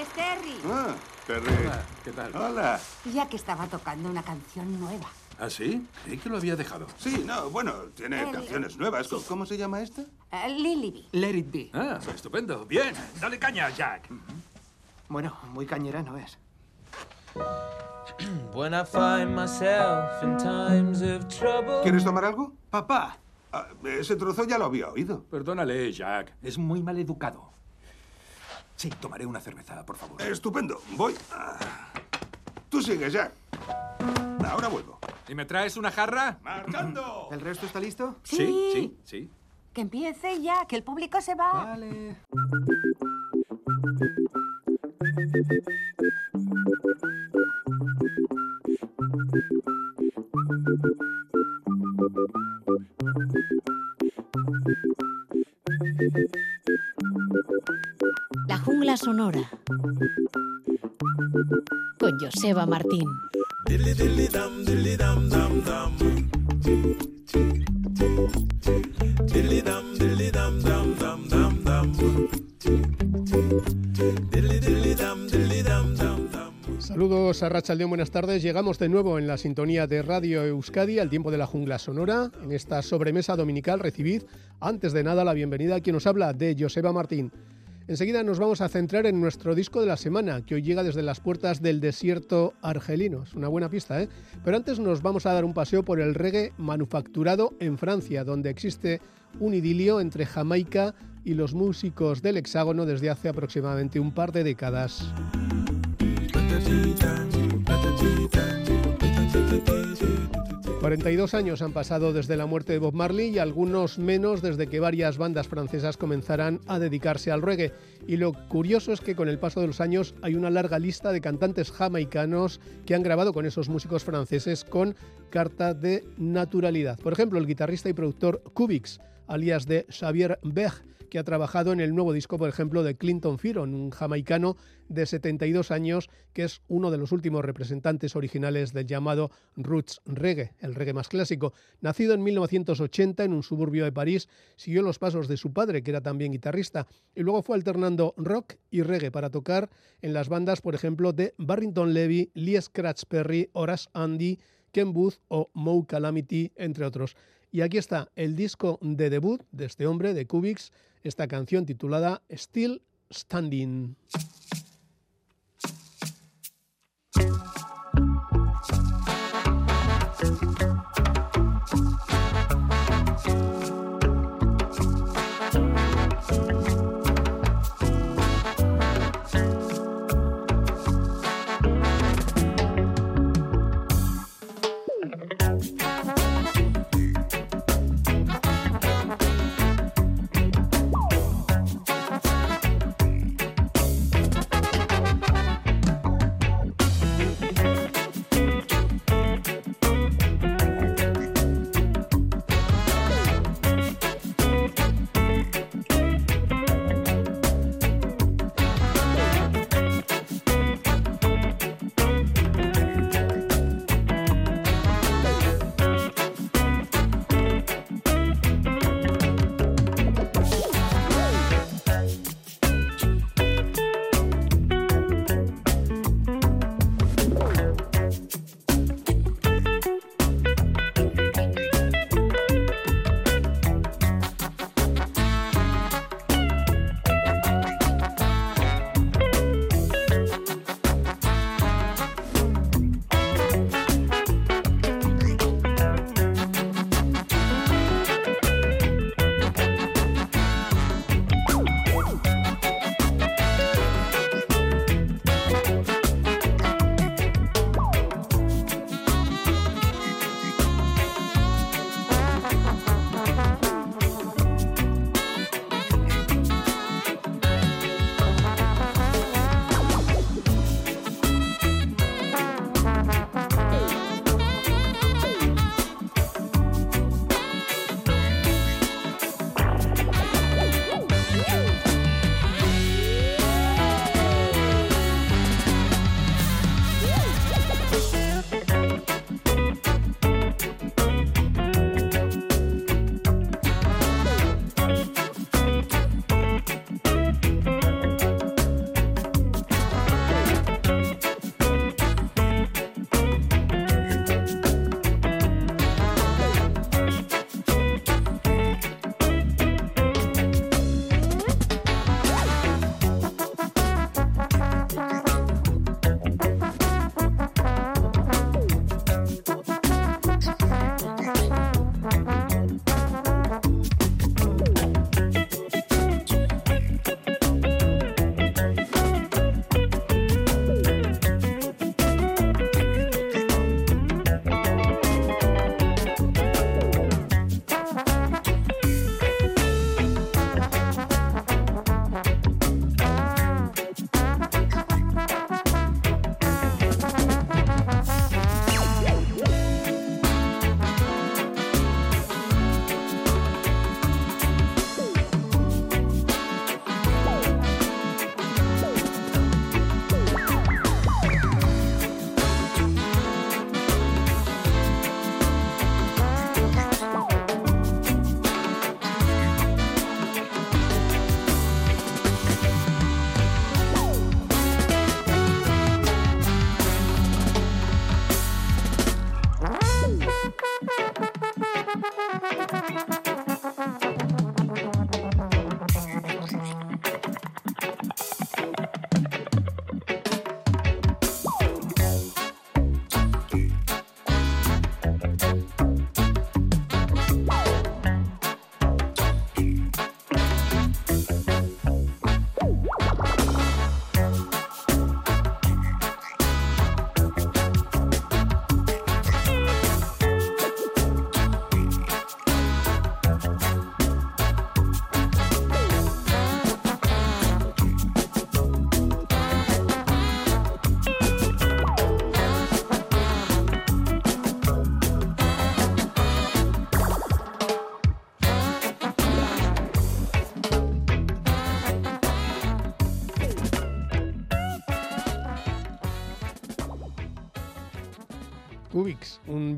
Es Terry. Ah, Terry. Hola, ¿qué tal? Hola. Ya que estaba tocando una canción nueva. ¿Ah, sí? Creí que lo había dejado. Sí, no, bueno, tiene El- canciones nuevas. ¿Cómo- ¿Cómo se llama esta? Eh, Lily B. Let it be. Ah, estupendo. Bien, dale caña, Jack. Bueno, muy cañera no es. When I find myself in times of trouble. ¿Quieres tomar algo? Papá, Ah, ese trozo ya lo había oído. Perdónale, Jack. Es muy mal educado. Sí, tomaré una cerveza, por favor. Estupendo. Voy. Tú sigues, Jack. Ahora vuelvo. ¿Y me traes una jarra? ¡Marchando! ¿el resto está listo? Sí, sí, sí. Que empiece ya, que el público se va. Vale. La jungla sonora. Con Joseba Martín. Saludos a Rachaldeón, buenas tardes. Llegamos de nuevo en la sintonía de Radio Euskadi al tiempo de la jungla sonora. En esta sobremesa dominical recibid, antes de nada, la bienvenida a quien nos habla de Joseba Martín. Enseguida nos vamos a centrar en nuestro disco de la semana, que hoy llega desde las puertas del desierto argelino. Es una buena pista, ¿eh? Pero antes nos vamos a dar un paseo por el reggae manufacturado en Francia, donde existe un idilio entre Jamaica y los músicos del hexágono desde hace aproximadamente un par de décadas. 42 años han pasado desde la muerte de Bob Marley y algunos menos desde que varias bandas francesas comenzaran a dedicarse al reggae. Y lo curioso es que con el paso de los años hay una larga lista de cantantes jamaicanos que han grabado con esos músicos franceses con carta de naturalidad. Por ejemplo, el guitarrista y productor Kubix, alias de Xavier Beg, que ha trabajado en el nuevo disco, por ejemplo, de Clinton Firon, un jamaicano de 72 años que es uno de los últimos representantes originales del llamado roots reggae, el reggae más clásico. Nacido en 1980 en un suburbio de París, siguió los pasos de su padre, que era también guitarrista, y luego fue alternando rock y reggae para tocar en las bandas, por ejemplo, de Barrington Levy, Lee Scratch Perry, Horace Andy, Ken Booth o Moe Calamity, entre otros. Y aquí está el disco de debut de este hombre, de Kubix, esta canción titulada Still Standing.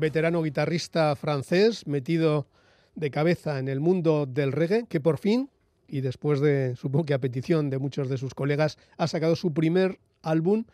Veterano guitarrista francés metido de cabeza en el mundo del reggae, que por fin, y después de, supongo que a petición de muchos de sus colegas, ha sacado su primer álbum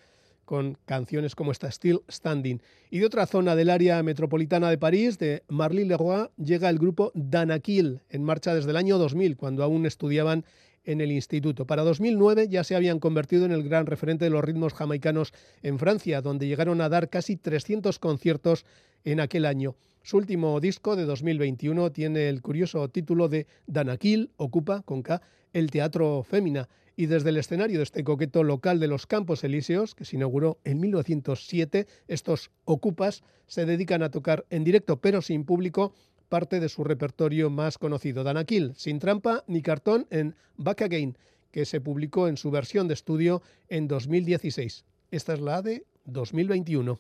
con canciones como esta Still Standing. Y de otra zona del área metropolitana de París, de Marly Leroy, llega el grupo Danakil, en marcha desde el año 2000, cuando aún estudiaban en el instituto. Para 2009 ya se habían convertido en el gran referente de los ritmos jamaicanos en Francia, donde llegaron a dar casi 300 conciertos en aquel año. Su último disco de 2021 tiene el curioso título de Danakil, ocupa con K el Teatro Fémina y desde el escenario de este coqueto local de los Campos Elíseos, que se inauguró en 1907, estos ocupas se dedican a tocar en directo pero sin público parte de su repertorio más conocido, Danakil, sin trampa ni cartón en Back Again, que se publicó en su versión de estudio en 2016. Esta es la de 2021.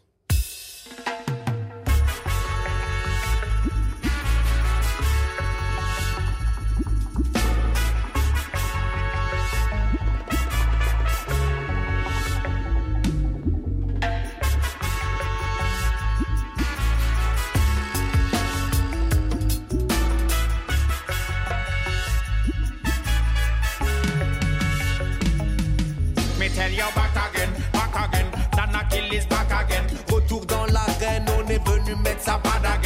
it's a bad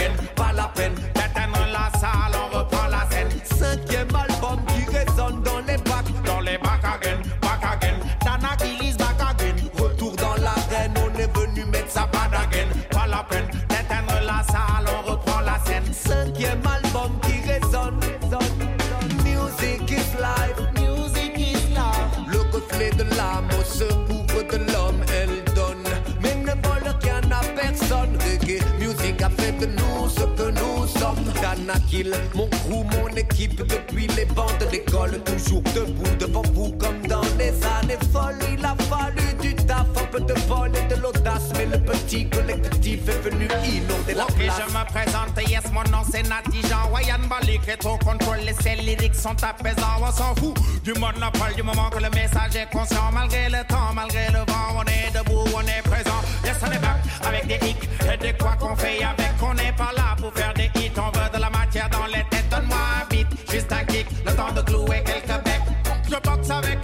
Mon crew, mon équipe depuis les bancs de l'école, toujours debout devant vous comme dans les années folles. Il a fallu du taf, un peu de vol et de l'audace, mais le petit collectif est venu inonder la Ok, place. je me présente, yes, mon nom c'est Nati Jean Wayan Balik est au contrôle, les ces lyriques sont apaisants, on s'en fout du monopole, du moment que le message est conscient, malgré le temps, malgré le vent, on est debout, on est présent, yes, on est back, avec des hicks, et de quoi qu'on fait avec, on n'est pas là pour faire des hits, on veut de la matière dans les têtes, donne-moi un beat, juste un kick, le temps de clouer quelques becs, je boxe avec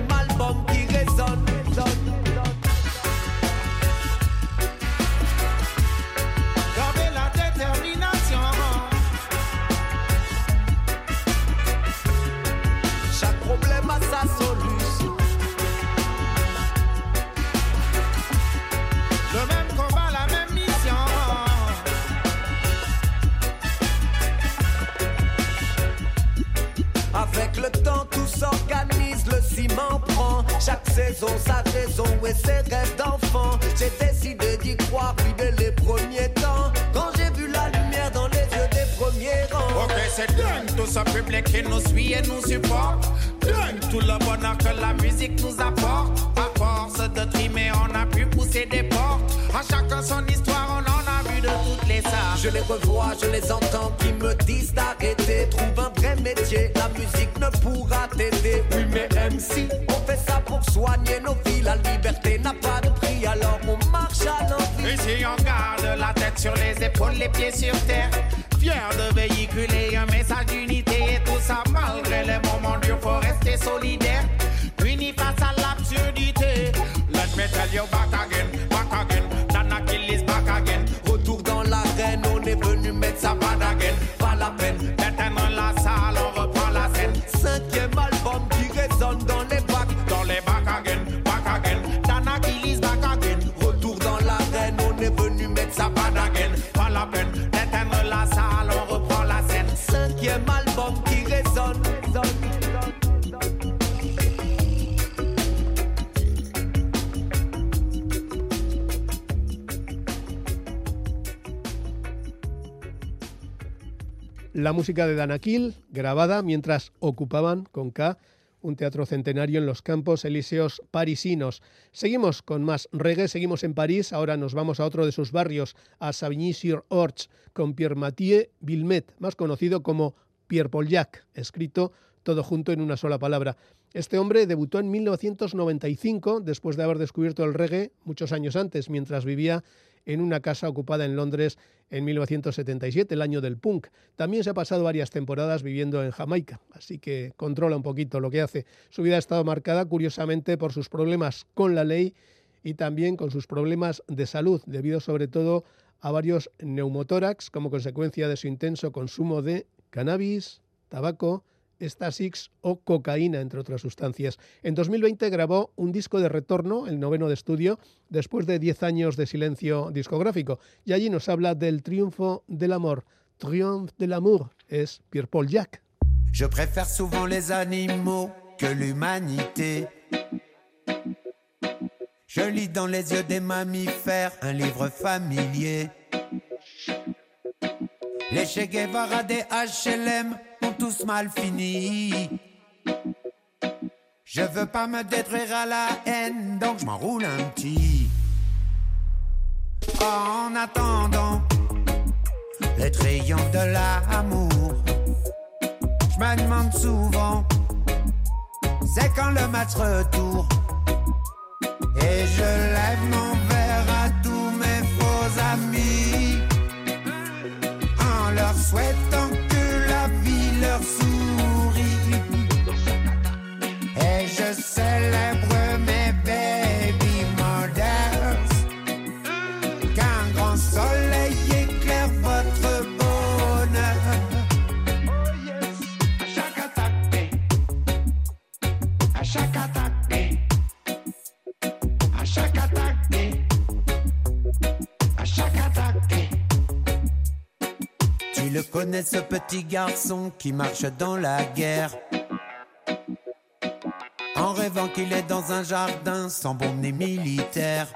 Cinquième La música de Danakil, grabada mientras ocupaban con K un teatro centenario en los campos elíseos parisinos. Seguimos con más reggae, seguimos en París, ahora nos vamos a otro de sus barrios, a Savigny-sur-Orge, con Pierre Mathieu Vilmet, más conocido como Pierre Jacques, escrito todo junto en una sola palabra. Este hombre debutó en 1995, después de haber descubierto el reggae muchos años antes, mientras vivía en una casa ocupada en Londres en 1977, el año del punk. También se ha pasado varias temporadas viviendo en Jamaica, así que controla un poquito lo que hace. Su vida ha estado marcada, curiosamente, por sus problemas con la ley y también con sus problemas de salud, debido sobre todo a varios neumotórax como consecuencia de su intenso consumo de cannabis, tabaco, Stasix o cocaína, entre otras sustancias. En 2020 grabó un disco de retorno, el noveno de estudio, después de 10 años de silencio discográfico. Y allí nos habla del triunfo del amor. Triomphe de l'amour es Pierre-Paul Jacques. Je préfère souvent les animaux que l'humanité. Je lis dans les yeux des mammifères un livre familier. Les Che Guevara des HLM ont tous mal fini. Je veux pas me détruire à la haine, donc je m'enroule un petit. En attendant le triomphe de l'amour, je me demande souvent, c'est quand le match retour? Et je lève mon connais ce petit garçon qui marche dans la guerre. En rêvant qu'il est dans un jardin sans bombe ni militaire.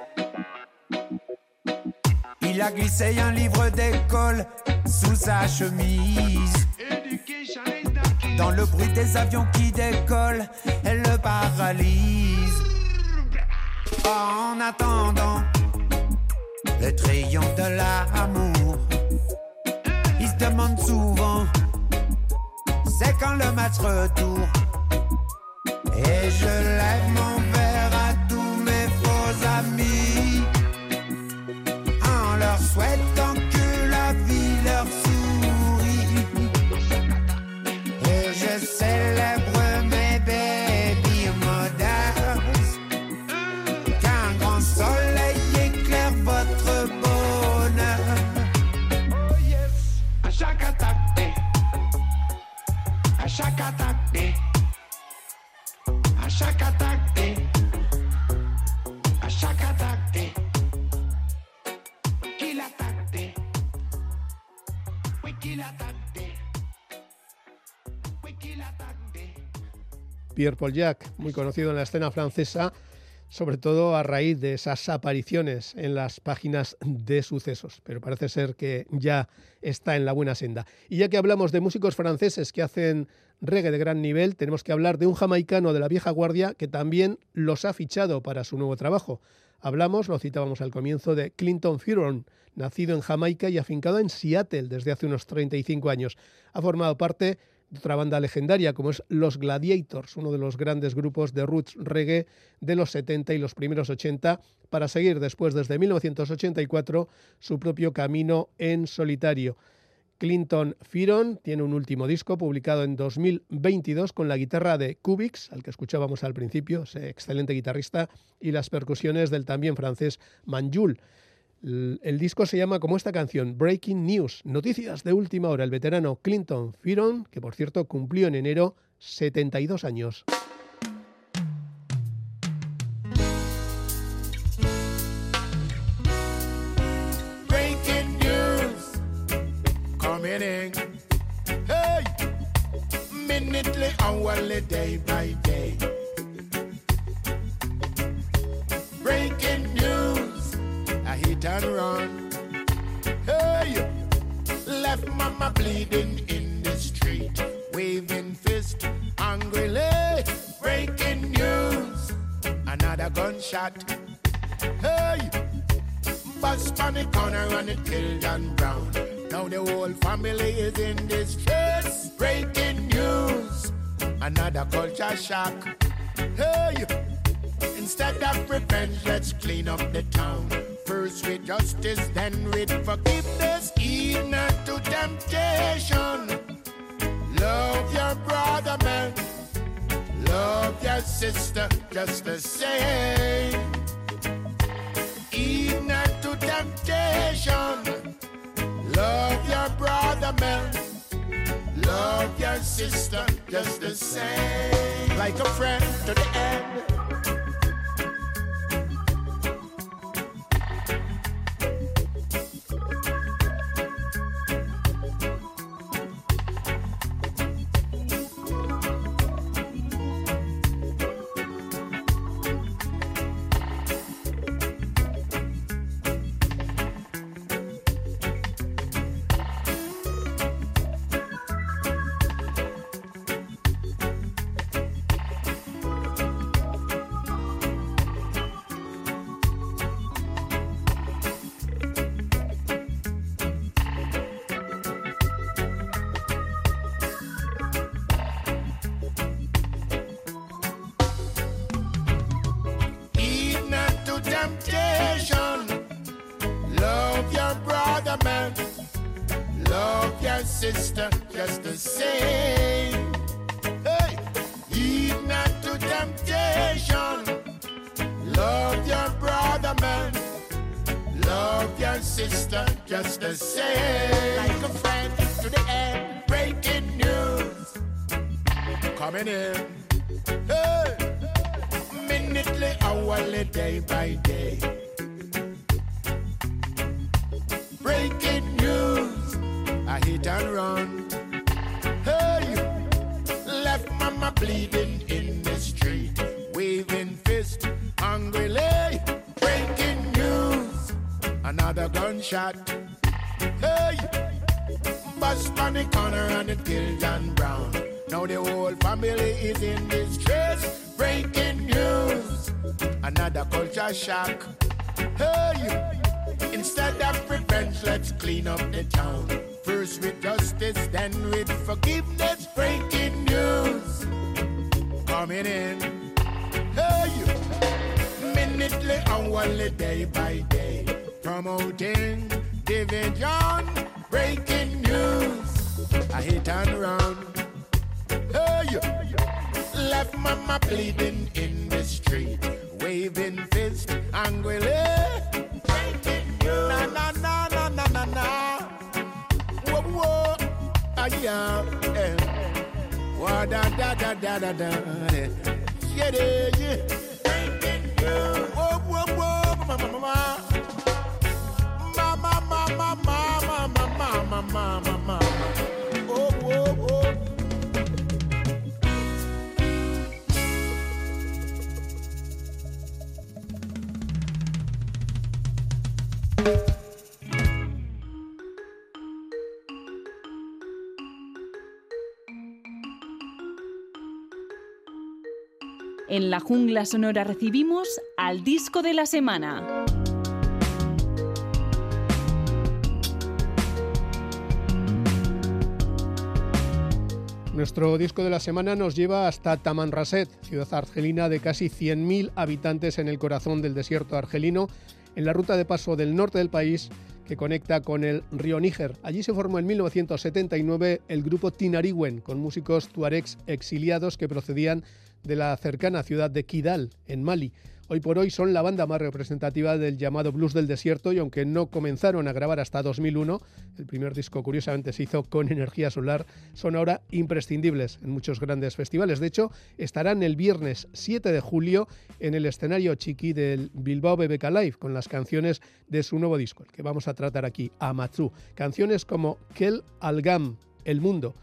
Il a glissé un livre d'école sous sa chemise. Dans le bruit des avions qui décollent, elle le paralyse. En attendant le triomphe de l'amour demande souvent c'est quand le match retour. Et je lève mon verre à tous mes faux amis en leur souhaitant que la vie leur sourit. Et je célèbre Pierre Paul Jacques, muy conocido en la escena francesa, sobre todo a raíz de esas apariciones en las páginas de sucesos, pero parece ser que ya está en la buena senda. Y ya que hablamos de músicos franceses que hacen reggae de gran nivel, tenemos que hablar de un jamaicano de la vieja guardia que también los ha fichado para su nuevo trabajo. Hablamos, lo citábamos al comienzo, de Clinton Fearon, nacido en Jamaica y afincado en Seattle desde hace unos 35 años. Ha formado parte otra banda legendaria como es Los Gladiators, uno de los grandes grupos de roots reggae de los 70 y los primeros 80, para seguir después, desde 1984, su propio camino en solitario. Clinton Firon tiene un último disco publicado en 2022 con la guitarra de Kubix, al que escuchábamos al principio, ese excelente guitarrista, y las percusiones del también francés Manjul. El, disco se llama como esta canción, Breaking News, noticias de última hora. El veterano Clinton Firon, que por cierto cumplió en enero 72 años. Breaking news. Hey, minutely, hourly, day by day. it and run. Hey, left mama bleeding in the street, waving fist angrily, breaking news. Another gunshot. Hey, bust on the corner and it killed John Brown. Now the whole family is in distress, breaking news. Another culture shock. Hey, instead of revenge, let's clean up the town. First with justice, then with forgiveness. Heed to temptation. Love your brother, man. Love your sister just the same. Heed to temptation. Love your brother, man. Love your sister just the same. Like a friend to the end. Just the same. Like a friend to the end. Breaking news coming in. Hey minutely, hourly, day by day. Breaking news, I hit and run. Hey, left mama bleeding gunshot. Hey, bust on the corner and it killed John Brown. Now the whole family is in distress. Breaking news, another culture shock. Hey, instead of revenge, let's clean up the town. First with justice, then with forgiveness. Breaking news, coming in. Hey, minutely, hourly, day by day. Promoting division, breaking news. I hit and run. Hey, left mama bleeding in the street, waving fist angrily. Breaking news. Na na na na na na na. Whoa whoa, ah yeah. eh. Wah da da da da da da. eh. Yeah yeah. Breaking news. Whoa whoa whoa, ma ma En la jungla sonora recibimos al disco de la semana. Nuestro disco de la semana nos lleva hasta Tamanrasset, ciudad argelina de casi 100.000 habitantes en el corazón del desierto argelino, en la ruta de paso del norte del país que conecta con el río Níger. Allí se formó en 1979 el grupo Tinariwen, con músicos tuaregs exiliados que procedían de la cercana ciudad de Kidal, en Mali. Hoy por hoy son la banda más representativa del llamado blues del desierto y aunque no comenzaron a grabar hasta 2001, el primer disco curiosamente se hizo con energía solar, son ahora imprescindibles en muchos grandes festivales. De hecho, estarán el viernes 7 de julio en el escenario chiqui del Bilbao BBK Live con las canciones de su nuevo disco, el que vamos a tratar aquí, Amatsu. Canciones como Kel Algam, El Mundo.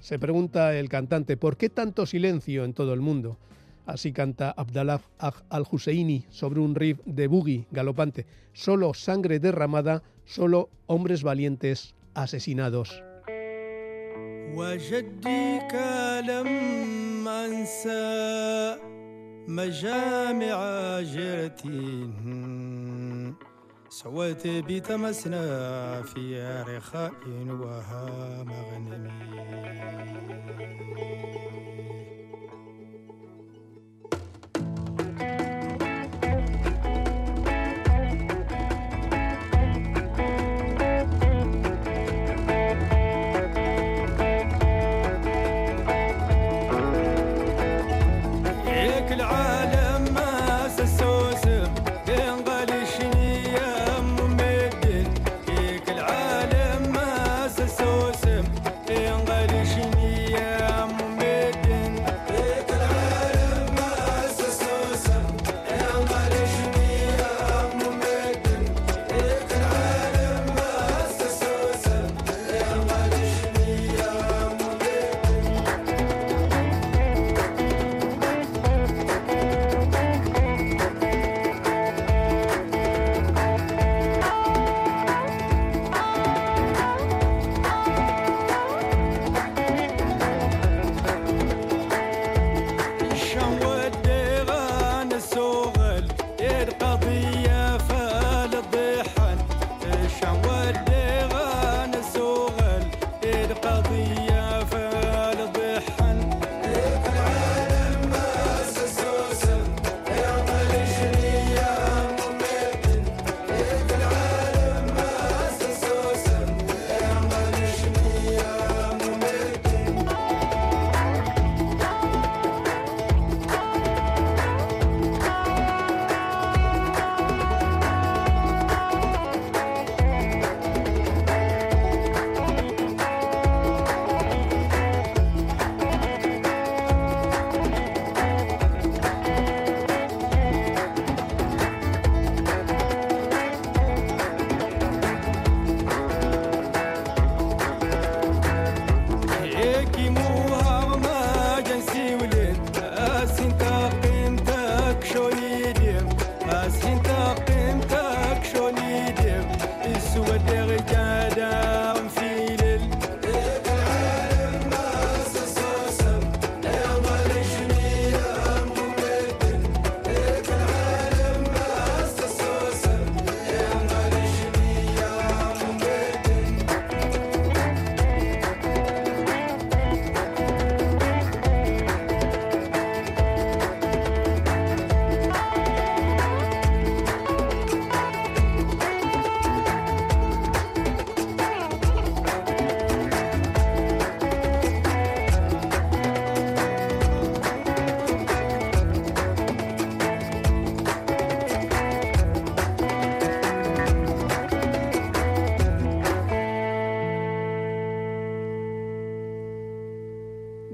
Se pregunta el cantante, ¿por qué tanto silencio en todo el mundo? Así canta Abdallah al-Husseini sobre un riff de boogie galopante. Solo sangre derramada, solo hombres valientes asesinados. وجدك لم أنسى مجامع جرتي سويت بتمسنا في رخاء وها مغنمي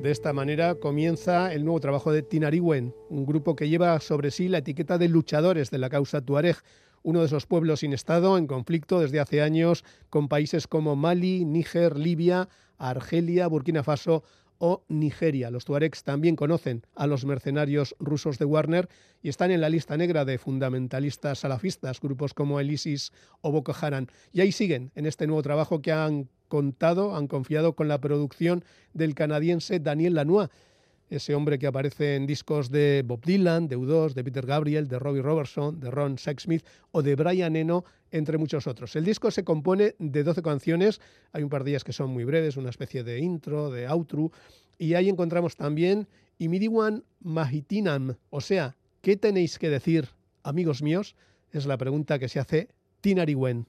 De esta manera comienza el nuevo trabajo de Tinariwen, un grupo que lleva sobre sí la etiqueta de luchadores de la causa tuareg, uno de esos pueblos sin Estado en conflicto desde hace años con países como Mali, Níger, Libia, Argelia, Burkina Faso o Nigeria. Los tuaregs también conocen a los mercenarios rusos de Warner y están en la lista negra de fundamentalistas salafistas, grupos como el ISIS o Boko Haram. Y ahí siguen en este nuevo trabajo que han contado, han confiado con la producción del canadiense Daniel Lanois, ese hombre que aparece en discos de Bob Dylan, de U2, de Peter Gabriel, de Robbie Robertson, de Ron Sexsmith o de Brian Eno, entre muchos otros. El disco se compone de 12 canciones, hay un par de ellas que son muy breves, una especie de intro, de outro, y ahí encontramos también Imidiwan Mahitinam, o sea, ¿qué tenéis que decir, amigos míos? Es la pregunta que se hace Tinariwen.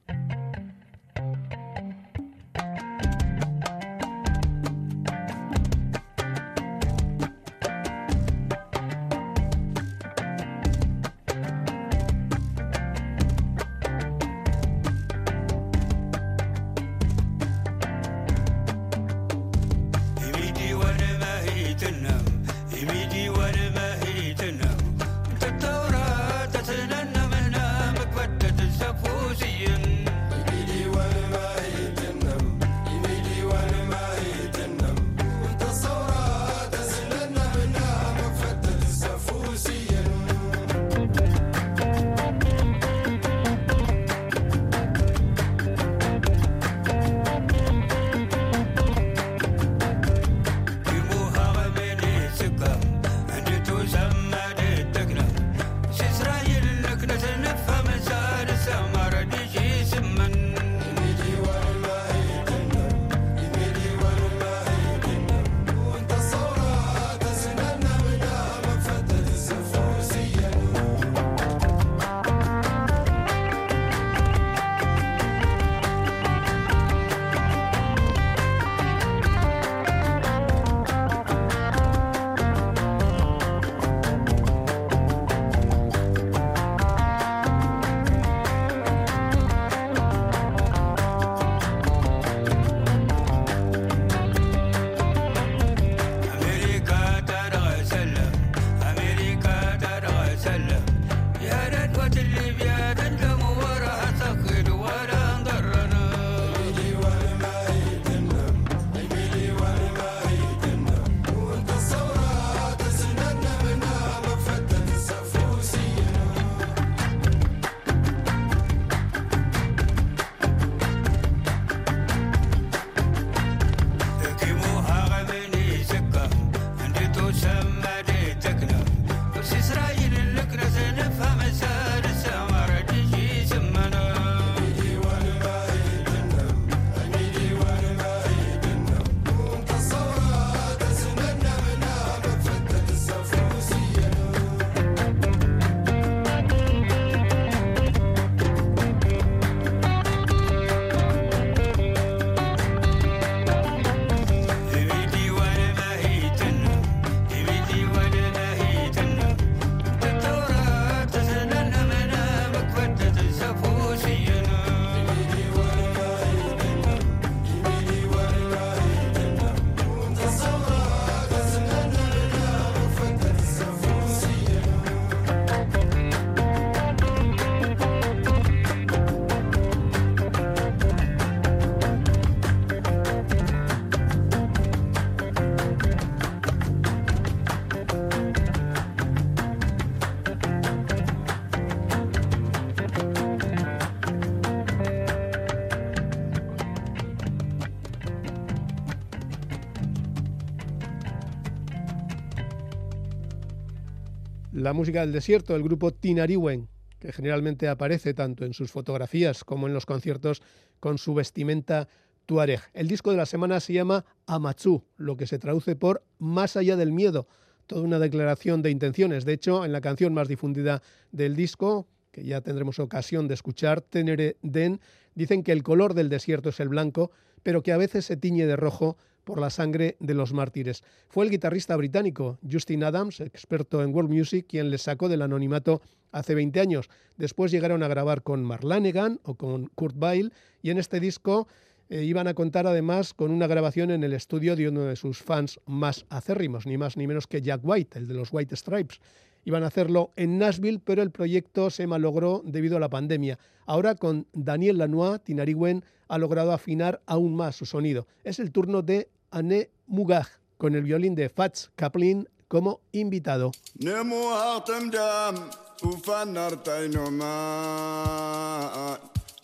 La música del desierto del grupo Tinariwen, que generalmente aparece tanto en sus fotografías como en los conciertos con su vestimenta tuareg. El disco de la semana se llama Amatsu, lo que se traduce por Más allá del miedo, toda una declaración de intenciones. De hecho, en la canción más difundida del disco, que ya tendremos ocasión de escuchar, Tenere Den, dicen que el color del desierto es el blanco, pero que a veces se tiñe de rojo por la sangre de los mártires. Fue el guitarrista británico Justin Adams, experto en world music, quien les sacó del anonimato hace 20 años. Después llegaron a grabar con Marlanegan o con Kurt Weill y en este disco eh, iban a contar además con una grabación en el estudio de uno de sus fans más acérrimos, ni más ni menos que Jack White, el de los White Stripes. Iban a hacerlo en Nashville, pero el proyecto se malogró debido a la pandemia. Ahora con Daniel Lanois, Tinariwen ha logrado afinar aún más su sonido. Es el turno de Anne Mugaj, con el violín de Fats Kaplan como invitado. نمو هاطم دام وفنر تينوما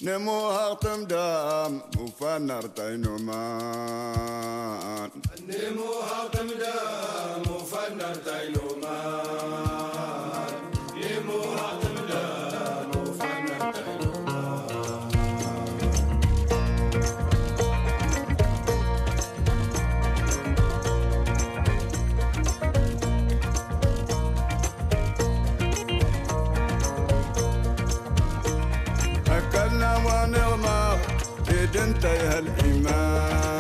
نمو هاطم دام وفنر تينوما انت يا الايمان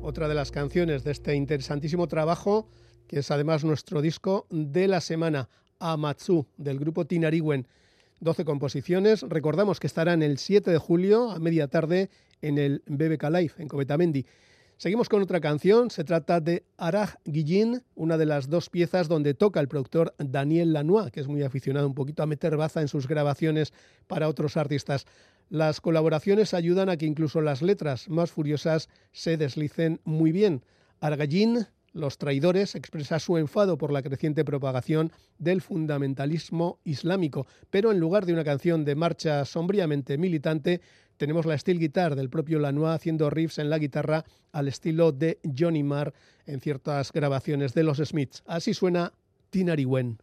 Otra de las canciones de este interesantísimo trabajo, que es además nuestro disco de la semana, Amatsu, del grupo Tinariwen. 12 composiciones. Recordamos que estarán el 7 de julio a media tarde en el BBK Live en Covetamendi. Seguimos con otra canción, se trata de Araj Guillín, una de las dos piezas donde toca el productor Daniel Lanois, que es muy aficionado un poquito a meter baza en sus grabaciones para otros artistas. Las colaboraciones ayudan a que incluso las letras más furiosas se deslicen muy bien. Argallín, Los Traidores, expresa su enfado por la creciente propagación del fundamentalismo islámico, pero en lugar de una canción de marcha sombríamente militante, tenemos la steel guitar del propio Lanois haciendo riffs en la guitarra al estilo de Johnny Marr en ciertas grabaciones de los Smiths. Así suena Tinariwen.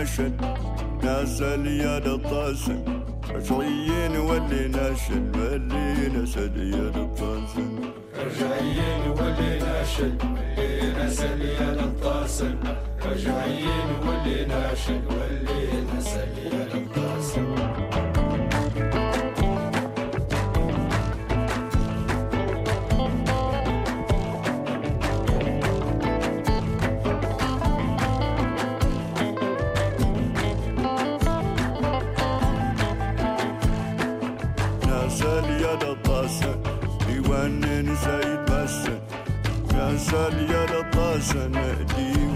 ناشن ناس يا الطاسن رجعيين ولي ناشن نسد يا الطاسن رجعيين ولي ناشن ملينا سليد الطاسن ولي ناشن ولينا سال يا لطاشة مقديم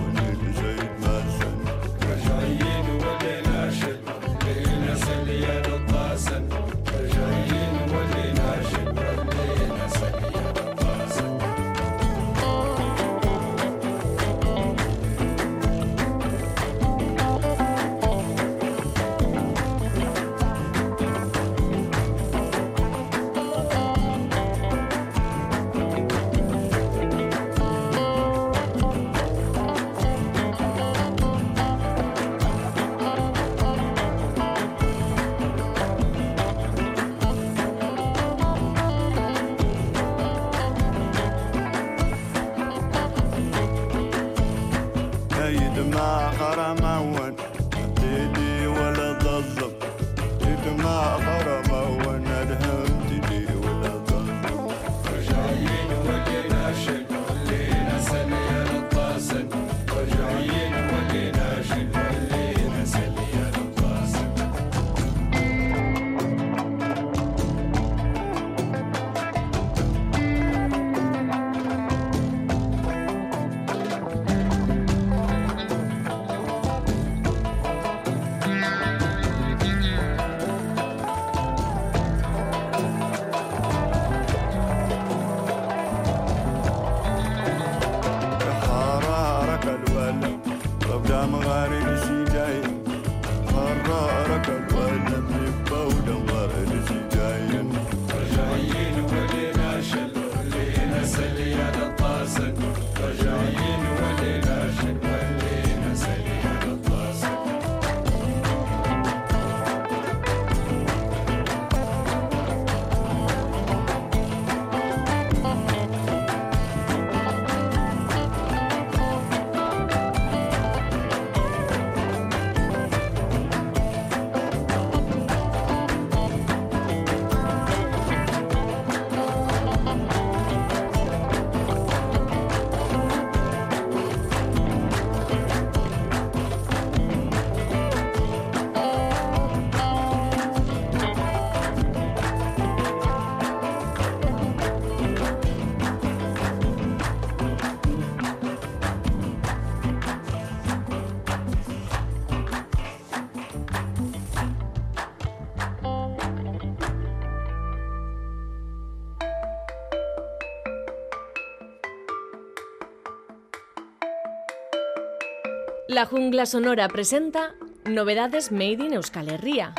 La Jungla Sonora presenta Novedades Made in Euskal Herria.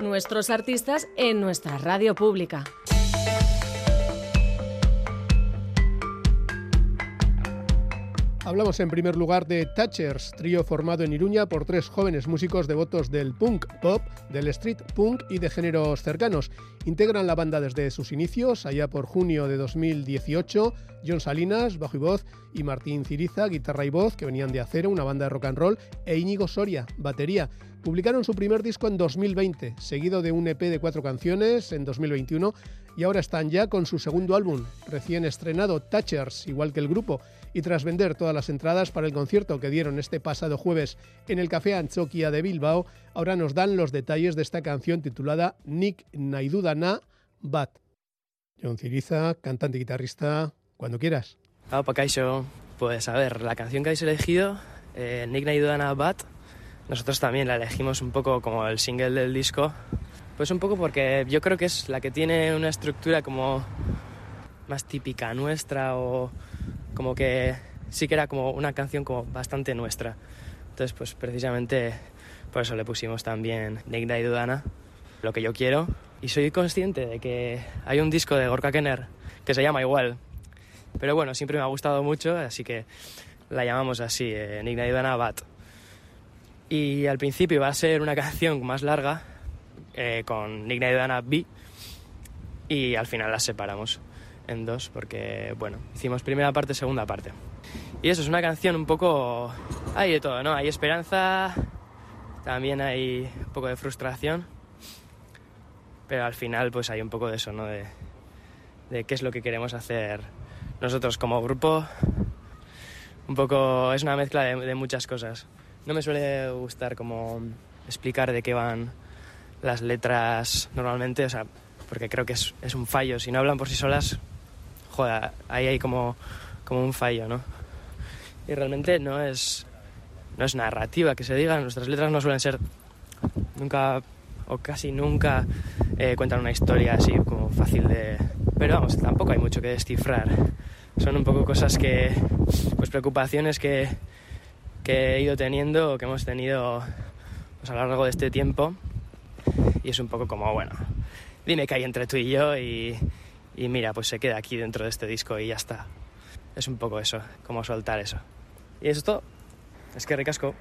Nuestros artistas en nuestra radio pública. Hablamos en primer lugar de Thatchers, trío formado en Iruña por tres jóvenes músicos devotos del punk pop, del street punk y de géneros cercanos. Integran la banda desde sus inicios, allá por junio de 2018, John Salinas, bajo y voz, y Martín Ciriza, guitarra y voz, que venían de Acero, una banda de rock and roll, e Íñigo Soria, batería. Publicaron su primer disco en 2020, seguido de un EP de cuatro canciones en 2021, y ahora están ya con su segundo álbum, recién estrenado, Thatchers, igual que el grupo, y tras vender todas las entradas para el concierto que dieron este pasado jueves en el Café Anchoquia de Bilbao, ahora nos dan los detalles de esta canción titulada Nick Naidudana Bat. John Ciriza, cantante y guitarrista, cuando quieras. Ah, Kaisho, pues a ver, la canción que habéis elegido, eh, Nick Naidudana Bat, nosotros también la elegimos un poco como el single del disco, pues un poco porque yo creo que es la que tiene una estructura como más típica nuestra o como que sí que era como una canción como bastante nuestra. Entonces, pues precisamente por eso le pusimos también Nick y Dudana, lo que yo quiero. Y soy consciente de que hay un disco de Gorka Kenner que se llama igual. Pero bueno, siempre me ha gustado mucho, así que la llamamos así, eh, Nick y Dudana Bat. Y al principio va a ser una canción más larga, eh, con Nick y Dudana B, y al final las separamos en dos porque, bueno, hicimos primera parte, segunda parte. Y eso es una canción un poco... Hay de todo, ¿no? Hay esperanza, también hay un poco de frustración, pero al final pues hay un poco de eso, ¿no? De, de qué es lo que queremos hacer nosotros como grupo. Un poco es una mezcla de, de muchas cosas. No me suele gustar como explicar de qué van las letras normalmente, o sea, porque creo que es, es un fallo. Si no hablan por sí solas, joder, ahí hay como, como un fallo, ¿no? Y realmente no es, no es narrativa que se diga, nuestras letras no suelen ser nunca o casi nunca eh, cuentan una historia así como fácil de... Pero vamos, tampoco hay mucho que descifrar. Son un poco cosas que, pues preocupaciones que, que he ido teniendo o que hemos tenido pues, a lo largo de este tiempo. Y es un poco como, bueno, dime qué hay entre tú y yo y, y mira, pues se queda aquí dentro de este disco y ya está. Es un poco eso, como soltar eso. Y eso es todo. Es que ricasco.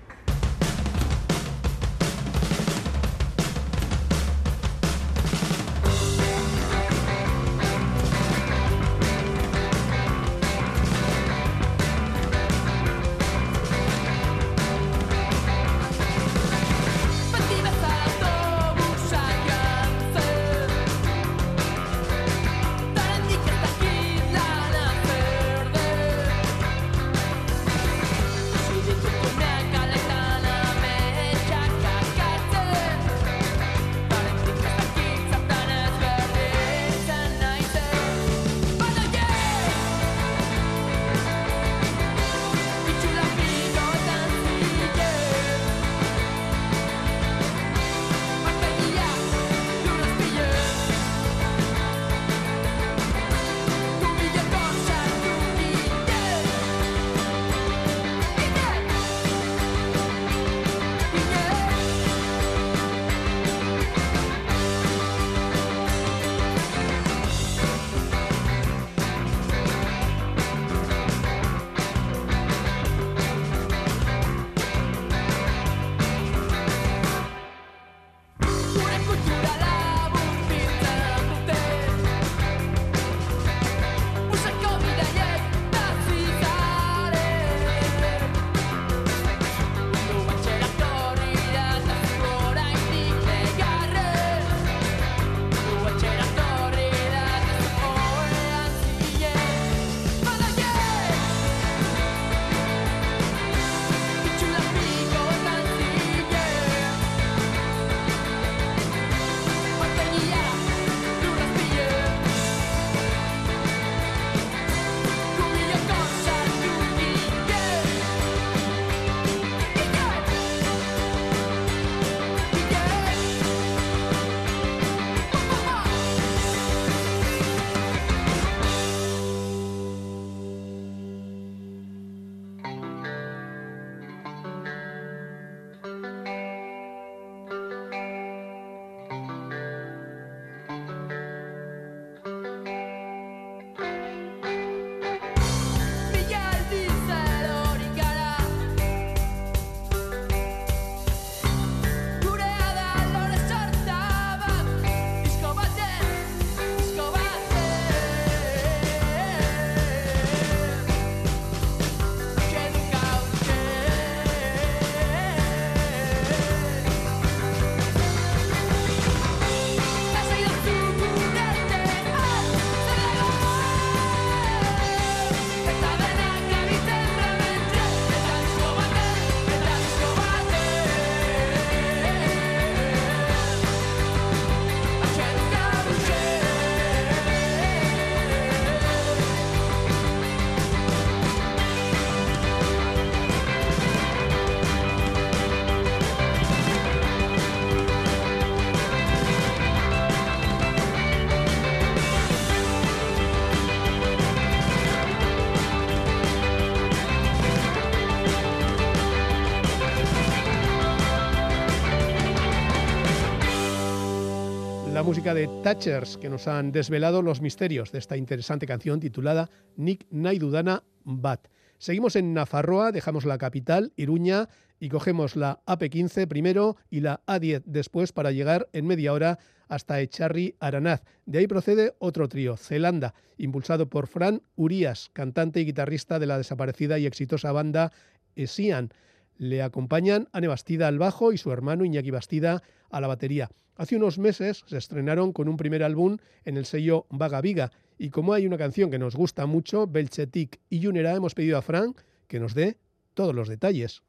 Música de Thatchers, que nos han desvelado los misterios de esta interesante canción titulada Nick Naidudana Bat. Seguimos en Nafarroa, dejamos la capital, Iruña, y cogemos la AP15 primero y la A10 después para llegar en media hora hasta Echarri Aranaz. De ahí procede otro trío, Zelanda, impulsado por Fran Urias, cantante y guitarrista de la desaparecida y exitosa banda Esian. Le acompañan Ane Bastida al bajo y su hermano Iñaki Bastida a la batería. Hace unos meses se estrenaron con un primer álbum en el sello Vaga Viga y como hay una canción que nos gusta mucho, Belchetic y Junera, hemos pedido a Fran que nos dé todos los detalles.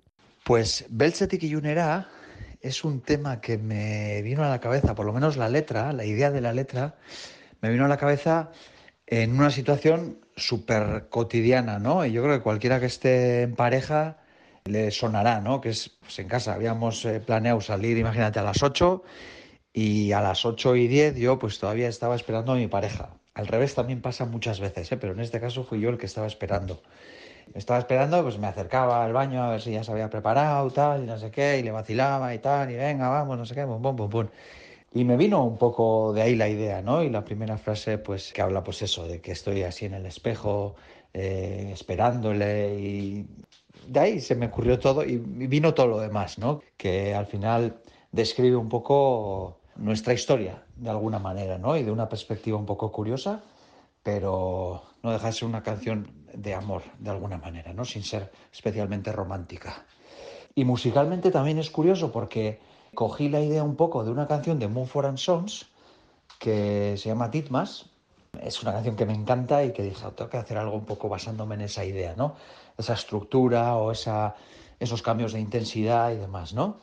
Pues Belchetic y Junera es un tema que me vino a la cabeza, por lo menos la letra, la idea de la letra, me vino a la cabeza en una situación súper cotidiana, ¿no? Y yo creo que cualquiera que esté en pareja le sonará, ¿no? Que es pues en casa, habíamos eh, planeado salir, imagínate, a las 8 y a las 8 y 10 yo pues todavía estaba esperando a mi pareja. Al revés también pasa muchas veces, ¿eh? pero en este caso fui yo el que estaba esperando. Estaba esperando, pues me acercaba al baño a ver si ya se había preparado, tal, y no sé qué, y le vacilaba y tal, y venga, vamos, no sé qué, pum, pum, pum, pum. Y me vino un poco de ahí la idea, ¿no? Y la primera frase, pues, que habla, pues eso, de que estoy así en el espejo, eh, esperándole, y de ahí se me ocurrió todo y vino todo lo demás, ¿no? Que al final describe un poco nuestra historia, de alguna manera, ¿no? Y de una perspectiva un poco curiosa, pero no deja de ser una canción de amor, de alguna manera, ¿no? Sin ser especialmente romántica. Y musicalmente también es curioso porque cogí la idea un poco de una canción de Mumford and Sons que se llama Titmas. Es una canción que me encanta y que dije, "Oh, tengo que hacer algo un poco basándome en esa idea, ¿no? Esa estructura o esa, esos cambios de intensidad y demás, ¿no?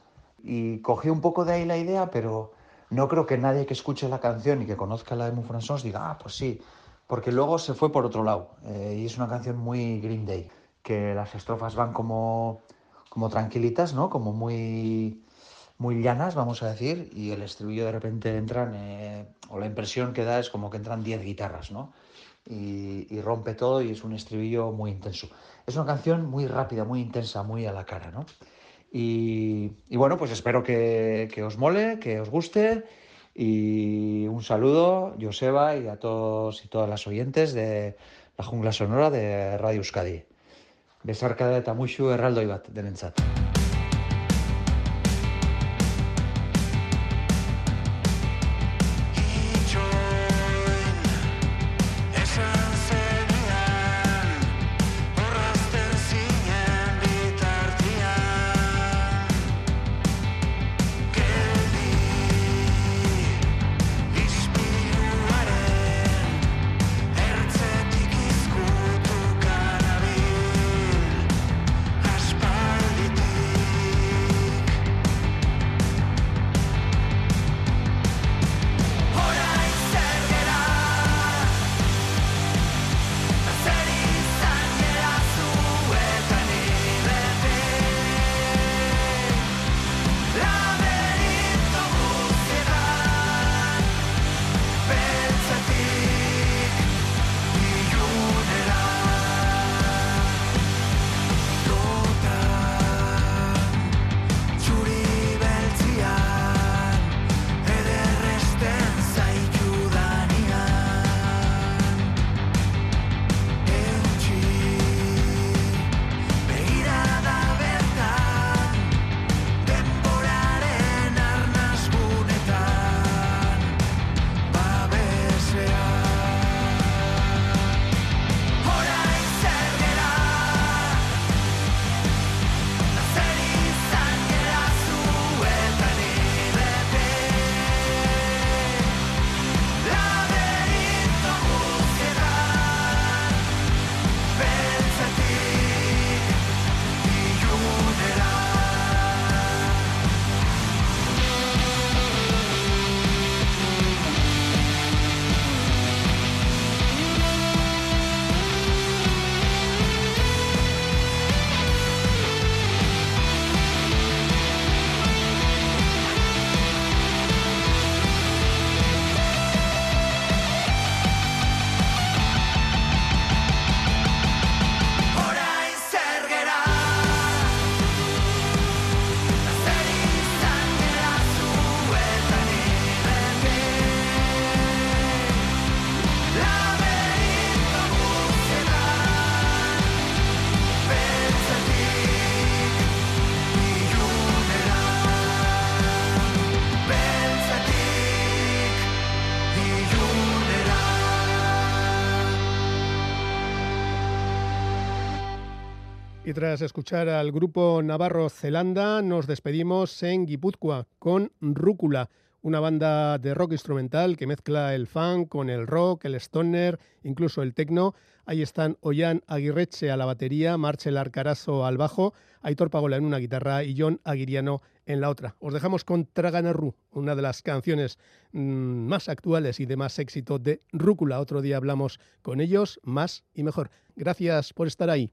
Y cogí un poco de ahí la idea, pero no creo que nadie que escuche la canción y que conozca la de Mumford and Sons diga, ah, pues sí, porque luego se fue por otro lado. eh, y es una canción muy Green Day, que las estrofas van como, como tranquilitas, ¿no? Como muy, muy llanas, vamos a decir, y el estribillo de repente entran, eh, o la impresión que da es como que entran 10 guitarras, ¿no? Y, y rompe todo y es un estribillo muy intenso. Es una canción muy rápida, muy intensa, muy a la cara, ¿no? Y, y bueno, pues espero que, que os mole, que os guste. Y un saludo, Joseba, y a todos y todas las oyentes de la jungla sonora de Radio Euskadi. Besarka eta muixu erraldoi bat denentzat. Tras escuchar al grupo Navarro Zelanda, nos despedimos en Guipúzcoa con Rúcula, una banda de rock instrumental que mezcla el funk con el rock, el stoner, incluso el techno. Ahí están Ollán Aguirreche a la batería, Marcel Arcarazo al bajo, Aitor Pagola en una guitarra y John Aguiriano en la otra. Os dejamos con Traganarru, una de las canciones mm, más actuales y de más éxito de Rúcula. Otro día hablamos con ellos, más y mejor. Gracias por estar ahí.